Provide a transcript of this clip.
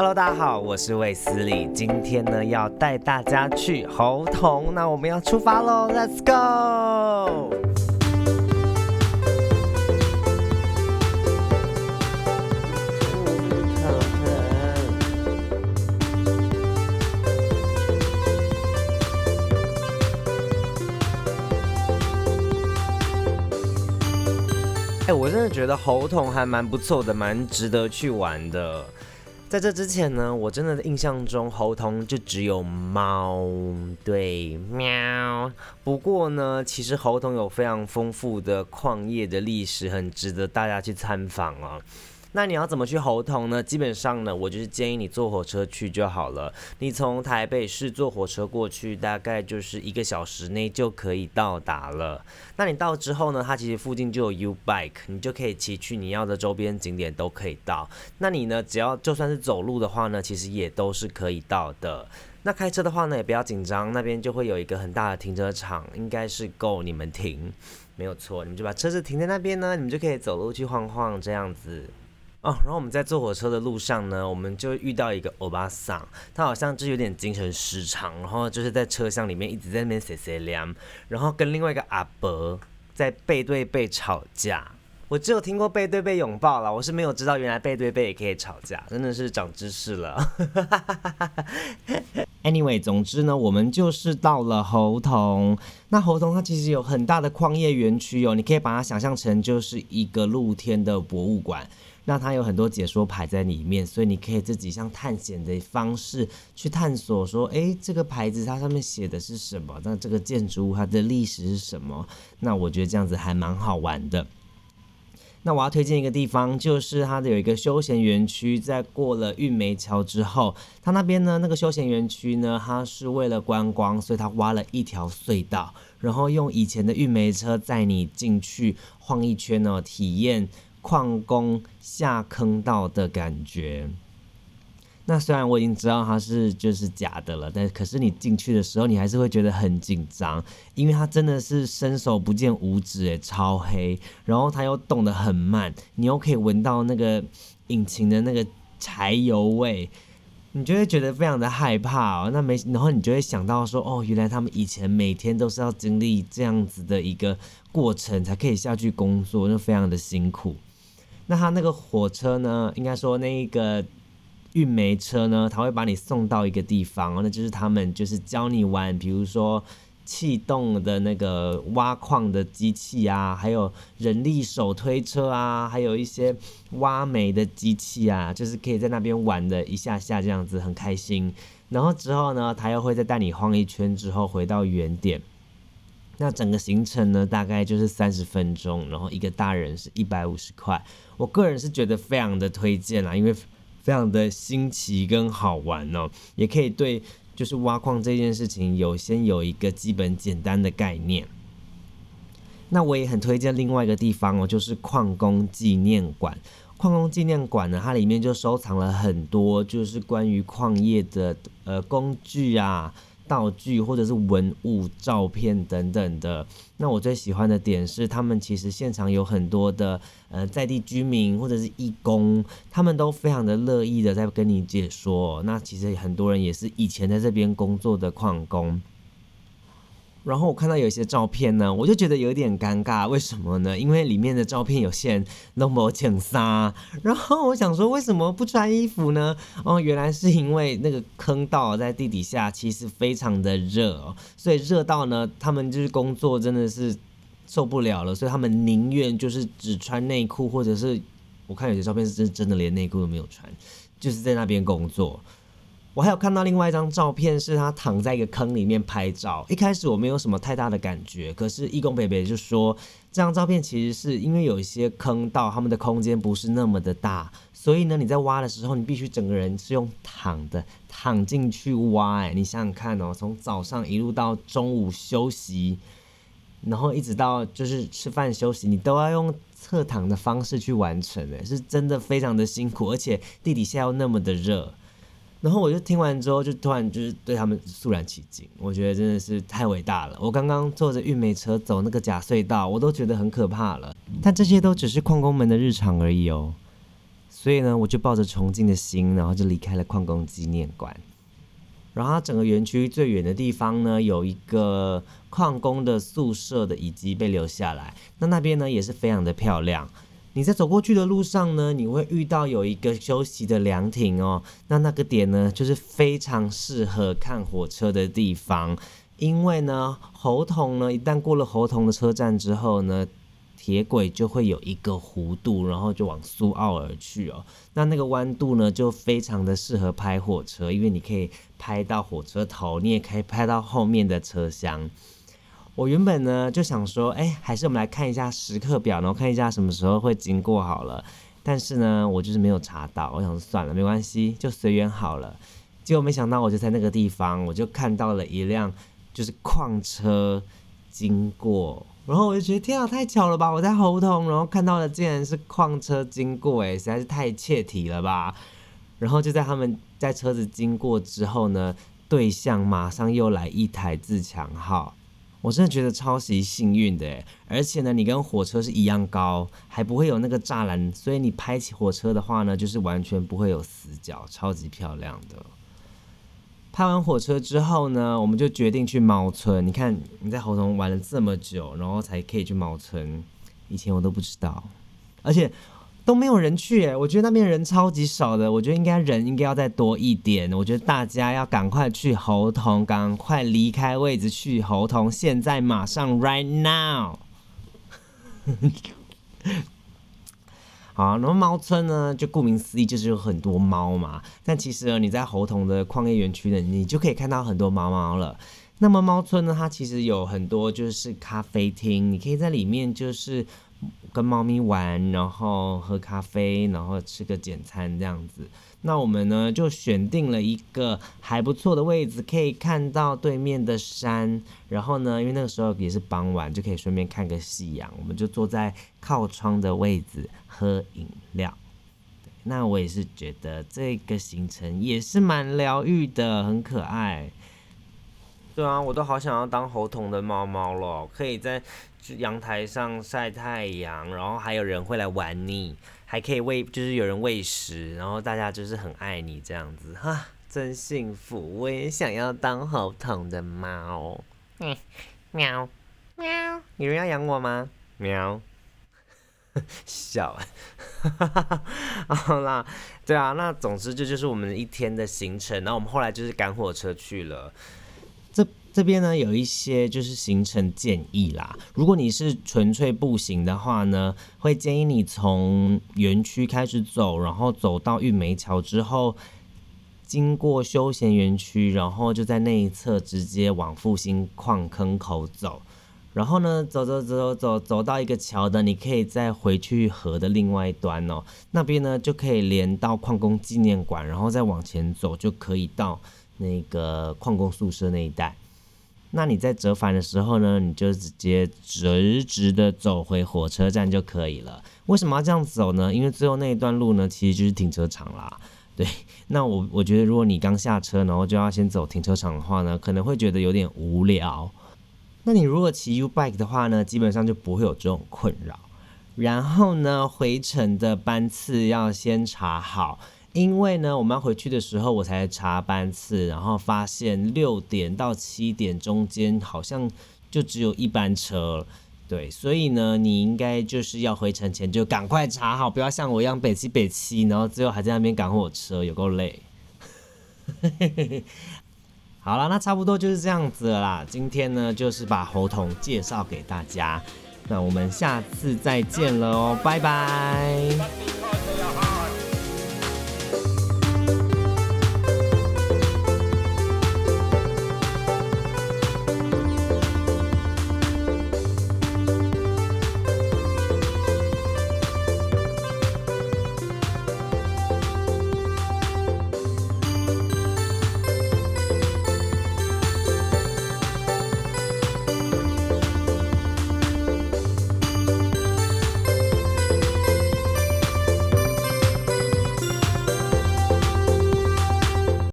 Hello，大家好，我是魏斯理，今天呢要带大家去猴童，那我们要出发喽，Let's go！哎，我真的觉得猴童还蛮不错的，蛮值得去玩的。在这之前呢，我真的印象中猴童就只有猫，对，喵。不过呢，其实猴童有非常丰富的矿业的历史，很值得大家去参访哦。那你要怎么去猴童呢？基本上呢，我就是建议你坐火车去就好了。你从台北市坐火车过去，大概就是一个小时内就可以到达了。那你到之后呢，它其实附近就有 U Bike，你就可以骑去你要的周边景点都可以到。那你呢，只要就算是走路的话呢，其实也都是可以到的。那开车的话呢，也不要紧张，那边就会有一个很大的停车场，应该是够你们停，没有错。你们就把车子停在那边呢，你们就可以走路去晃晃这样子。哦，然后我们在坐火车的路上呢，我们就遇到一个欧巴桑，他好像就有点精神失常，然后就是在车厢里面一直在那边写写凉，然后跟另外一个阿伯在背对背吵架。我只有听过背对背拥抱了，我是没有知道原来背对背也可以吵架，真的是长知识了。Anyway，总之呢，我们就是到了猴童。那猴童它其实有很大的矿业园区哦，你可以把它想象成就是一个露天的博物馆。那它有很多解说牌在里面，所以你可以自己像探险的方式去探索，说，诶，这个牌子它上面写的是什么？那这个建筑物它的历史是什么？那我觉得这样子还蛮好玩的。那我要推荐一个地方，就是它的有一个休闲园区，在过了运梅桥之后，它那边呢那个休闲园区呢，它是为了观光，所以它挖了一条隧道，然后用以前的运梅车载你进去晃一圈呢，体验。矿工下坑道的感觉。那虽然我已经知道它是就是假的了，但可是你进去的时候，你还是会觉得很紧张，因为它真的是伸手不见五指，诶，超黑，然后它又动得很慢，你又可以闻到那个引擎的那个柴油味。你就会觉得非常的害怕哦，那没，然后你就会想到说，哦，原来他们以前每天都是要经历这样子的一个过程，才可以下去工作，就非常的辛苦。那他那个火车呢，应该说那一个运煤车呢，他会把你送到一个地方，那就是他们就是教你玩，比如说。气动的那个挖矿的机器啊，还有人力手推车啊，还有一些挖煤的机器啊，就是可以在那边玩的一下下这样子很开心。然后之后呢，他又会再带你晃一圈之后回到原点。那整个行程呢，大概就是三十分钟，然后一个大人是一百五十块。我个人是觉得非常的推荐啦，因为非常的新奇跟好玩哦，也可以对。就是挖矿这件事情，有先有一个基本简单的概念。那我也很推荐另外一个地方哦，就是矿工纪念馆。矿工纪念馆呢，它里面就收藏了很多，就是关于矿业的呃工具啊。道具或者是文物、照片等等的。那我最喜欢的点是，他们其实现场有很多的呃在地居民或者是义工，他们都非常的乐意的在跟你解说。那其实很多人也是以前在这边工作的矿工。然后我看到有一些照片呢，我就觉得有点尴尬，为什么呢？因为里面的照片有些人都没穿衫，然后我想说为什么不穿衣服呢？哦，原来是因为那个坑道在地底下其实非常的热哦，所以热到呢，他们就是工作真的是受不了了，所以他们宁愿就是只穿内裤，或者是我看有些照片是真真的连内裤都没有穿，就是在那边工作。我还有看到另外一张照片，是他躺在一个坑里面拍照。一开始我没有什么太大的感觉，可是义工北北就说，这张照片其实是因为有一些坑道，他们的空间不是那么的大，所以呢，你在挖的时候，你必须整个人是用躺的躺进去挖。哎，你想想看哦，从早上一路到中午休息，然后一直到就是吃饭休息，你都要用侧躺的方式去完成。哎，是真的非常的辛苦，而且地底下又那么的热。然后我就听完之后，就突然就是对他们肃然起敬。我觉得真的是太伟大了。我刚刚坐着运煤车走那个假隧道，我都觉得很可怕了。但这些都只是矿工们的日常而已哦。所以呢，我就抱着崇敬的心，然后就离开了矿工纪念馆。然后它整个园区最远的地方呢，有一个矿工的宿舍的遗迹被留下来。那那边呢也是非常的漂亮。你在走过去的路上呢，你会遇到有一个休息的凉亭哦。那那个点呢，就是非常适合看火车的地方，因为呢，猴童呢一旦过了猴童的车站之后呢。铁轨就会有一个弧度，然后就往苏澳而去哦。那那个弯度呢，就非常的适合拍火车，因为你可以拍到火车头，你也可以拍到后面的车厢。我原本呢就想说，哎，还是我们来看一下时刻表，然后看一下什么时候会经过好了。但是呢，我就是没有查到，我想算了，没关系，就随缘好了。结果没想到，我就在那个地方，我就看到了一辆就是矿车经过。然后我就觉得天啊，太巧了吧！我在猴童，然后看到的竟然是矿车经过，哎，实在是太切题了吧！然后就在他们在车子经过之后呢，对象马上又来一台自强号，我真的觉得超级幸运的，而且呢，你跟火车是一样高，还不会有那个栅栏，所以你拍起火车的话呢，就是完全不会有死角，超级漂亮的。拍完火车之后呢，我们就决定去猫村。你看你在猴童玩了这么久，然后才可以去猫村，以前我都不知道，而且都没有人去哎，我觉得那边人超级少的，我觉得应该人应该要再多一点。我觉得大家要赶快去猴童，赶快离开位置去猴童，现在马上，right now。好，然后猫村呢，就顾名思义就是有很多猫嘛。但其实，你在猴童的矿业园区呢，你就可以看到很多猫猫了。那么猫村呢，它其实有很多就是咖啡厅，你可以在里面就是跟猫咪玩，然后喝咖啡，然后吃个简餐这样子。那我们呢就选定了一个还不错的位置，可以看到对面的山。然后呢，因为那个时候也是傍晚，就可以顺便看个夕阳。我们就坐在靠窗的位置喝饮料。那我也是觉得这个行程也是蛮疗愈的，很可爱。对啊，我都好想要当猴童的猫猫了，可以在阳台上晒太阳，然后还有人会来玩你。还可以喂，就是有人喂食，然后大家就是很爱你这样子，哈，真幸福！我也想要当猴童的猫。嗯，喵喵，有人要养我吗？喵，笑，好啦，对啊，那总之这就是我们一天的行程，那我们后来就是赶火车去了。这这边呢有一些就是行程建议啦。如果你是纯粹步行的话呢，会建议你从园区开始走，然后走到玉梅桥之后，经过休闲园区，然后就在那一侧直接往复兴矿坑口走。然后呢，走走走走走走到一个桥的，你可以再回去河的另外一端哦。那边呢就可以连到矿工纪念馆，然后再往前走就可以到那个矿工宿舍那一带。那你在折返的时候呢，你就直接直直的走回火车站就可以了。为什么要这样走呢？因为最后那一段路呢，其实就是停车场啦。对，那我我觉得如果你刚下车，然后就要先走停车场的话呢，可能会觉得有点无聊。那你如果骑 U bike 的话呢，基本上就不会有这种困扰。然后呢，回程的班次要先查好。因为呢，我们要回去的时候，我才查班次，然后发现六点到七点中间好像就只有一班车，对，所以呢，你应该就是要回程前就赶快查好，不要像我一样北七北七，然后最后还在那边赶火车，有够累。好了，那差不多就是这样子啦。今天呢，就是把猴童介绍给大家，那我们下次再见了哦，拜拜。